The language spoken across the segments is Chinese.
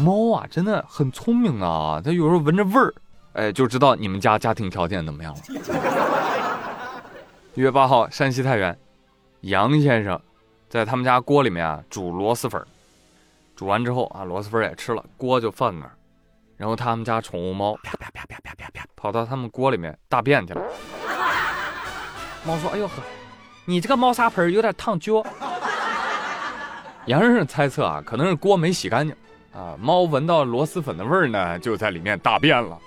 猫啊，真的很聪明啊，它有时候闻着味儿，哎，就知道你们家家庭条件怎么样了。一 月八号，山西太原，杨先生在他们家锅里面啊煮螺蛳粉，煮完之后啊，螺蛳粉也吃了，锅就放那儿，然后他们家宠物猫啪啪啪啪啪啪啪跑到他们锅里面大便去了。猫说：“哎呦呵，你这个猫砂盆有点烫脚。”杨先生猜测啊，可能是锅没洗干净啊，猫闻到螺蛳粉的味儿呢，就在里面大便了。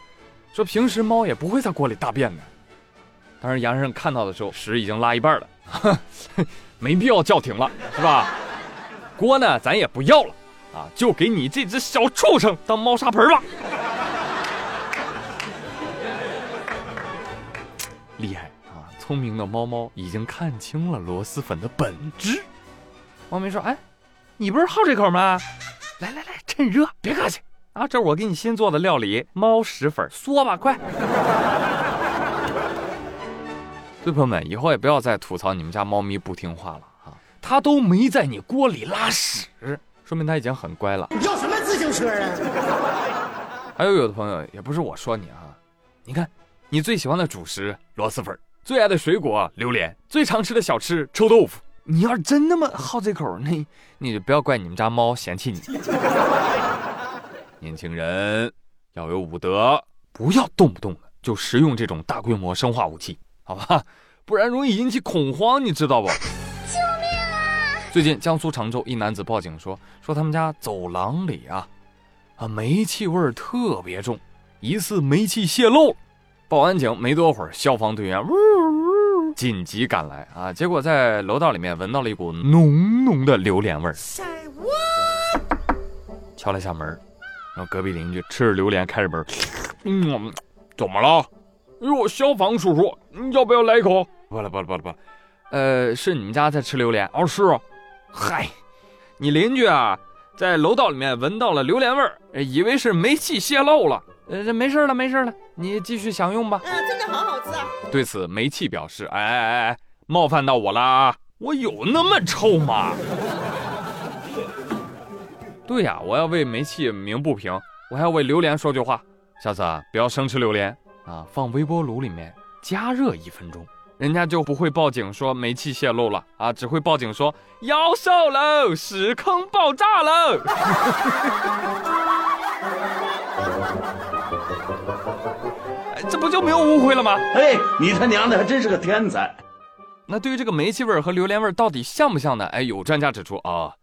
说平时猫也不会在锅里大便的，但是杨先生看到的时候，屎已经拉一半了，没必要叫停了，是吧？锅呢，咱也不要了啊，就给你这只小畜生当猫砂盆吧。厉害啊！聪明的猫猫已经看清了螺蛳粉的本质。猫咪说：“哎。”你不是好这口吗？来来来，趁热，别客气啊！这是我给你新做的料理，猫屎粉，嗦吧，快！对朋友们，以后也不要再吐槽你们家猫咪不听话了啊！它都没在你锅里拉屎，说明它已经很乖了。你要什么自行车啊？还有有的朋友也不是我说你啊，你看，你最喜欢的主食螺蛳粉，最爱的水果榴莲，最常吃的小吃臭豆腐。你要是真那么好这口，那你就不要怪你们家猫嫌弃你。年轻人要有武德，不要动不动的就食用这种大规模生化武器，好吧？不然容易引起恐慌，你知道不？救命啊！最近江苏常州一男子报警说，说他们家走廊里啊，啊煤气味特别重，疑似煤气泄漏。报完警没多会儿，消防队员呜。紧急赶来啊！结果在楼道里面闻到了一股浓浓的榴莲味儿。敲了下门，然后隔壁邻居吃着榴莲开着门，嗯，怎么了？哎呦，消防叔叔，你要不要来一口？不了不了不了不了，呃，是你们家在吃榴莲？哦，是。嗨，你邻居啊，在楼道里面闻到了榴莲味儿，以为是煤气泄漏了。呃，这没事了，没事了，你继续享用吧。嗯，真的好好吃啊。对此，煤气表示：哎哎哎哎，冒犯到我了啊！我有那么臭吗？对呀，我要为煤气鸣不平，我还要为榴莲说句话。下次啊，不要生吃榴莲啊，放微波炉里面加热一分钟，人家就不会报警说煤气泄漏了啊，只会报警说妖兽喽，屎坑爆炸喽。这不就没有误会了吗？哎，你他娘的还真是个天才！那对于这个煤气味和榴莲味到底像不像呢？哎，有专家指出啊，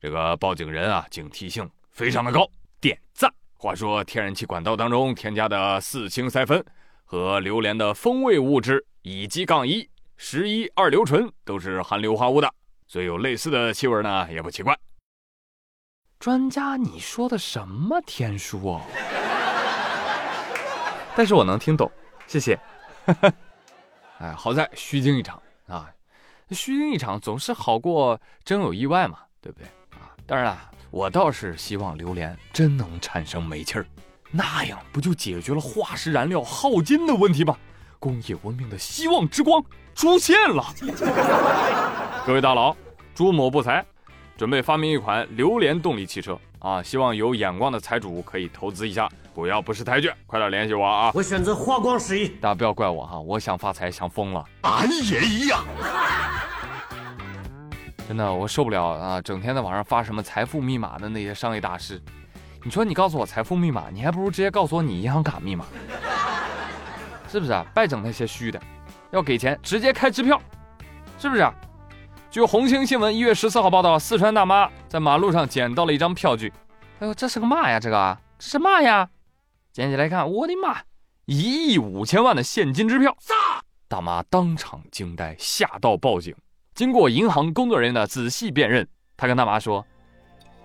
这个报警人啊警惕性非常的高，点赞。话说天然气管道当中添加的四氢塞芬和榴莲的风味物质乙基杠一、十一二硫醇都是含硫化物的，所以有类似的气味呢也不奇怪。专家，你说的什么天书哦？但是我能听懂，谢谢。哎，好在虚惊一场啊！虚惊一场总是好过真有意外嘛，对不对啊？当然了，我倒是希望榴莲真能产生煤气儿，那样不就解决了化石燃料耗尽的问题吗？工业文明的希望之光出现了！各位大佬，朱某不才，准备发明一款榴莲动力汽车啊！希望有眼光的财主可以投资一下。不要不识抬举，快点联系我啊！我选择花光十亿，大家不要怪我哈，我想发财想疯了。俺也一样，真的我受不了啊！整天在网上发什么财富密码的那些商业大师，你说你告诉我财富密码，你还不如直接告诉我你银行卡密码，是不是啊？别整那些虚的，要给钱直接开支票，是不是？据红星新闻一月十四号报道，四川大妈在马路上捡到了一张票据，哎呦，这是个嘛呀？这个这是嘛呀？捡起来看，我的妈！一亿五千万的现金支票，大妈当场惊呆，吓到报警。经过银行工作人员的仔细辨认，他跟大妈说：“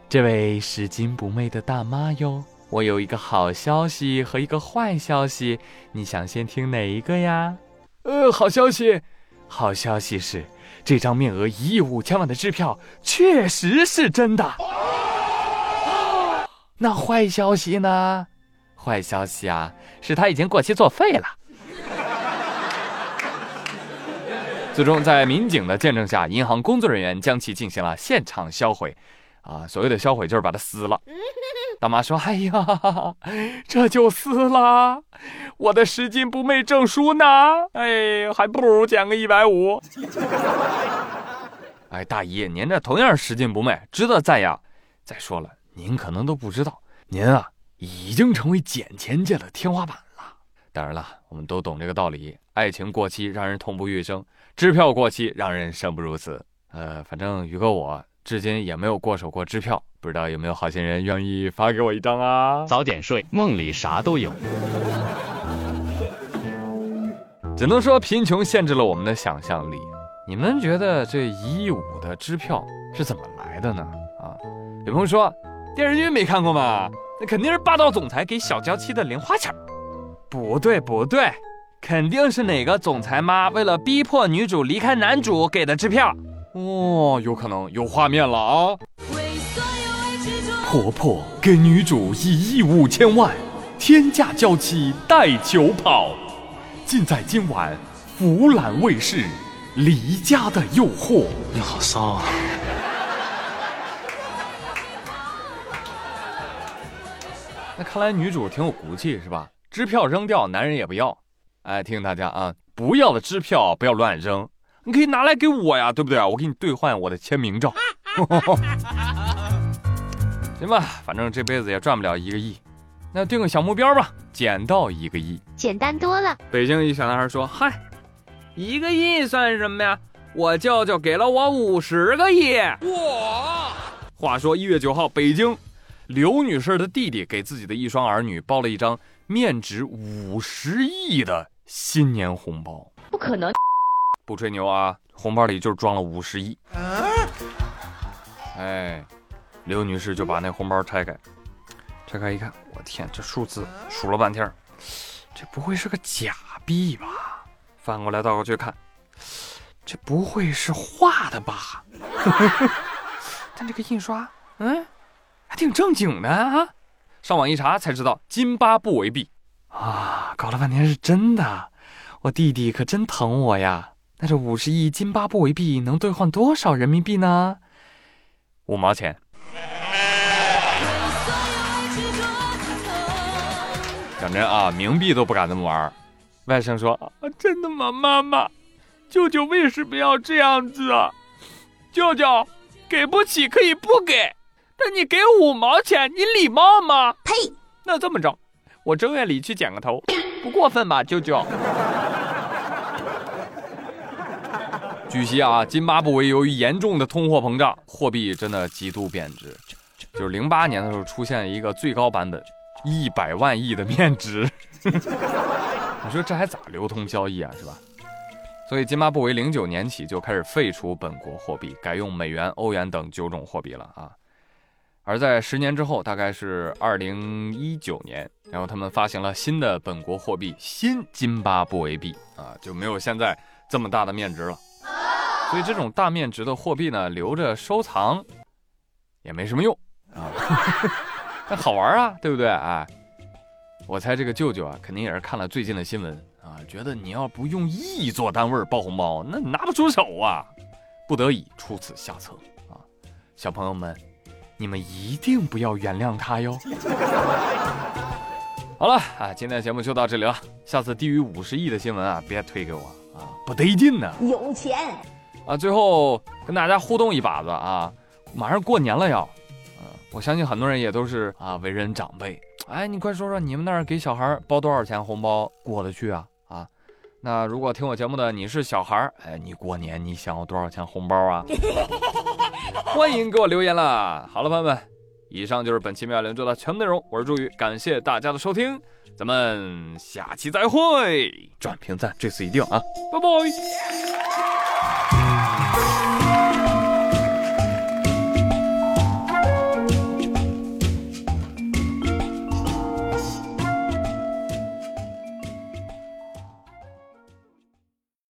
这位拾金不昧的大妈哟，我有一个好消息和一个坏消息，你想先听哪一个呀？”呃，好消息，好消息是这张面额一亿五千万的支票确实是真的。那坏消息呢？坏消息啊，是他已经过期作废了。最终在民警的见证下，银行工作人员将其进行了现场销毁。啊，所谓的销毁就是把它撕了。大妈说：“哎呀，这就撕了，我的拾金不昧证书呢？哎，还不如减个一百五。”哎，大姨，您这同样拾金不昧，值得赞扬。再说了，您可能都不知道，您啊已经成为捡钱界的天花板了。当然了，我们都懂这个道理：爱情过期让人痛不欲生，支票过期让人生不如死。呃，反正宇哥我至今也没有过手过支票，不知道有没有好心人愿意发给我一张啊？早点睡，梦里啥都有。只能说贫穷限制了我们的想象力。你们觉得这一亿五的支票是怎么来的呢？啊，有朋友说电视剧没看过吗？那肯定是霸道总裁给小娇妻的零花钱。不对不对，肯定是哪个总裁妈为了逼迫女主离开男主给的支票。哦，有可能有画面了啊！婆婆给女主一亿五千万，天价娇妻带球跑，尽在今晚湖南卫视。离家的诱惑，你好骚啊！那看来女主挺有骨气是吧？支票扔掉，男人也不要。哎，提醒大家啊，不要的支票不要乱扔，你可以拿来给我呀，对不对啊？我给你兑换我的签名照。行吧，反正这辈子也赚不了一个亿，那定个小目标吧，捡到一个亿，简单多了。北京一小男孩说：“嗨。”一个亿算什么呀？我舅舅给了我五十个亿。哇！话说一月九号，北京刘女士的弟弟给自己的一双儿女包了一张面值五十亿的新年红包。不可能！不吹牛啊，红包里就装了五十亿。哎，刘女士就把那红包拆开，拆开一看，我天，这数字数了半天，这不会是个假币吧？翻过来倒过去看，这不会是画的吧？但这个印刷，嗯，还挺正经的啊！上网一查才知道，津巴布韦币啊！搞了半天是真的，我弟弟可真疼我呀！那这五十亿津巴布韦币能兑换多少人民币呢？五毛钱。讲真啊，冥币都不敢这么玩。外甥说：“啊，真的吗，妈妈？舅舅为什么要这样子啊？舅舅，给不起可以不给，但你给五毛钱，你礼貌吗？呸！那这么着，我正月里去剪个头，不过分吧，舅舅？”据悉啊，津巴布韦由于严重的通货膨胀，货币真的极度贬值。就是零八年的时候，出现了一个最高版本，一百万亿的面值。你说这还咋流通交易啊，是吧？所以津巴布韦零九年起就开始废除本国货币，改用美元、欧元等九种货币了啊。而在十年之后，大概是二零一九年，然后他们发行了新的本国货币新津巴布韦币啊，就没有现在这么大的面值了。所以这种大面值的货币呢，留着收藏也没什么用啊，但好玩啊，对不对？哎。我猜这个舅舅啊，肯定也是看了最近的新闻啊，觉得你要不用亿做单位包红包，那拿不出手啊，不得已出此下策啊。小朋友们，你们一定不要原谅他哟。好了啊，今天的节目就到这里了，下次低于五十亿的新闻啊，别推给我啊，不得劲呢。有钱啊，最后跟大家互动一把子啊，马上过年了要，嗯，我相信很多人也都是啊，为人长辈。哎，你快说说你们那儿给小孩包多少钱红包过得去啊？啊，那如果听我节目的你是小孩儿，哎，你过年你想要多少钱红包啊？欢迎给我留言啦。好了，朋友们，以上就是本期妙连珠的全部内容。我是朱宇，感谢大家的收听，咱们下期再会。转评赞，这次一定啊，拜拜。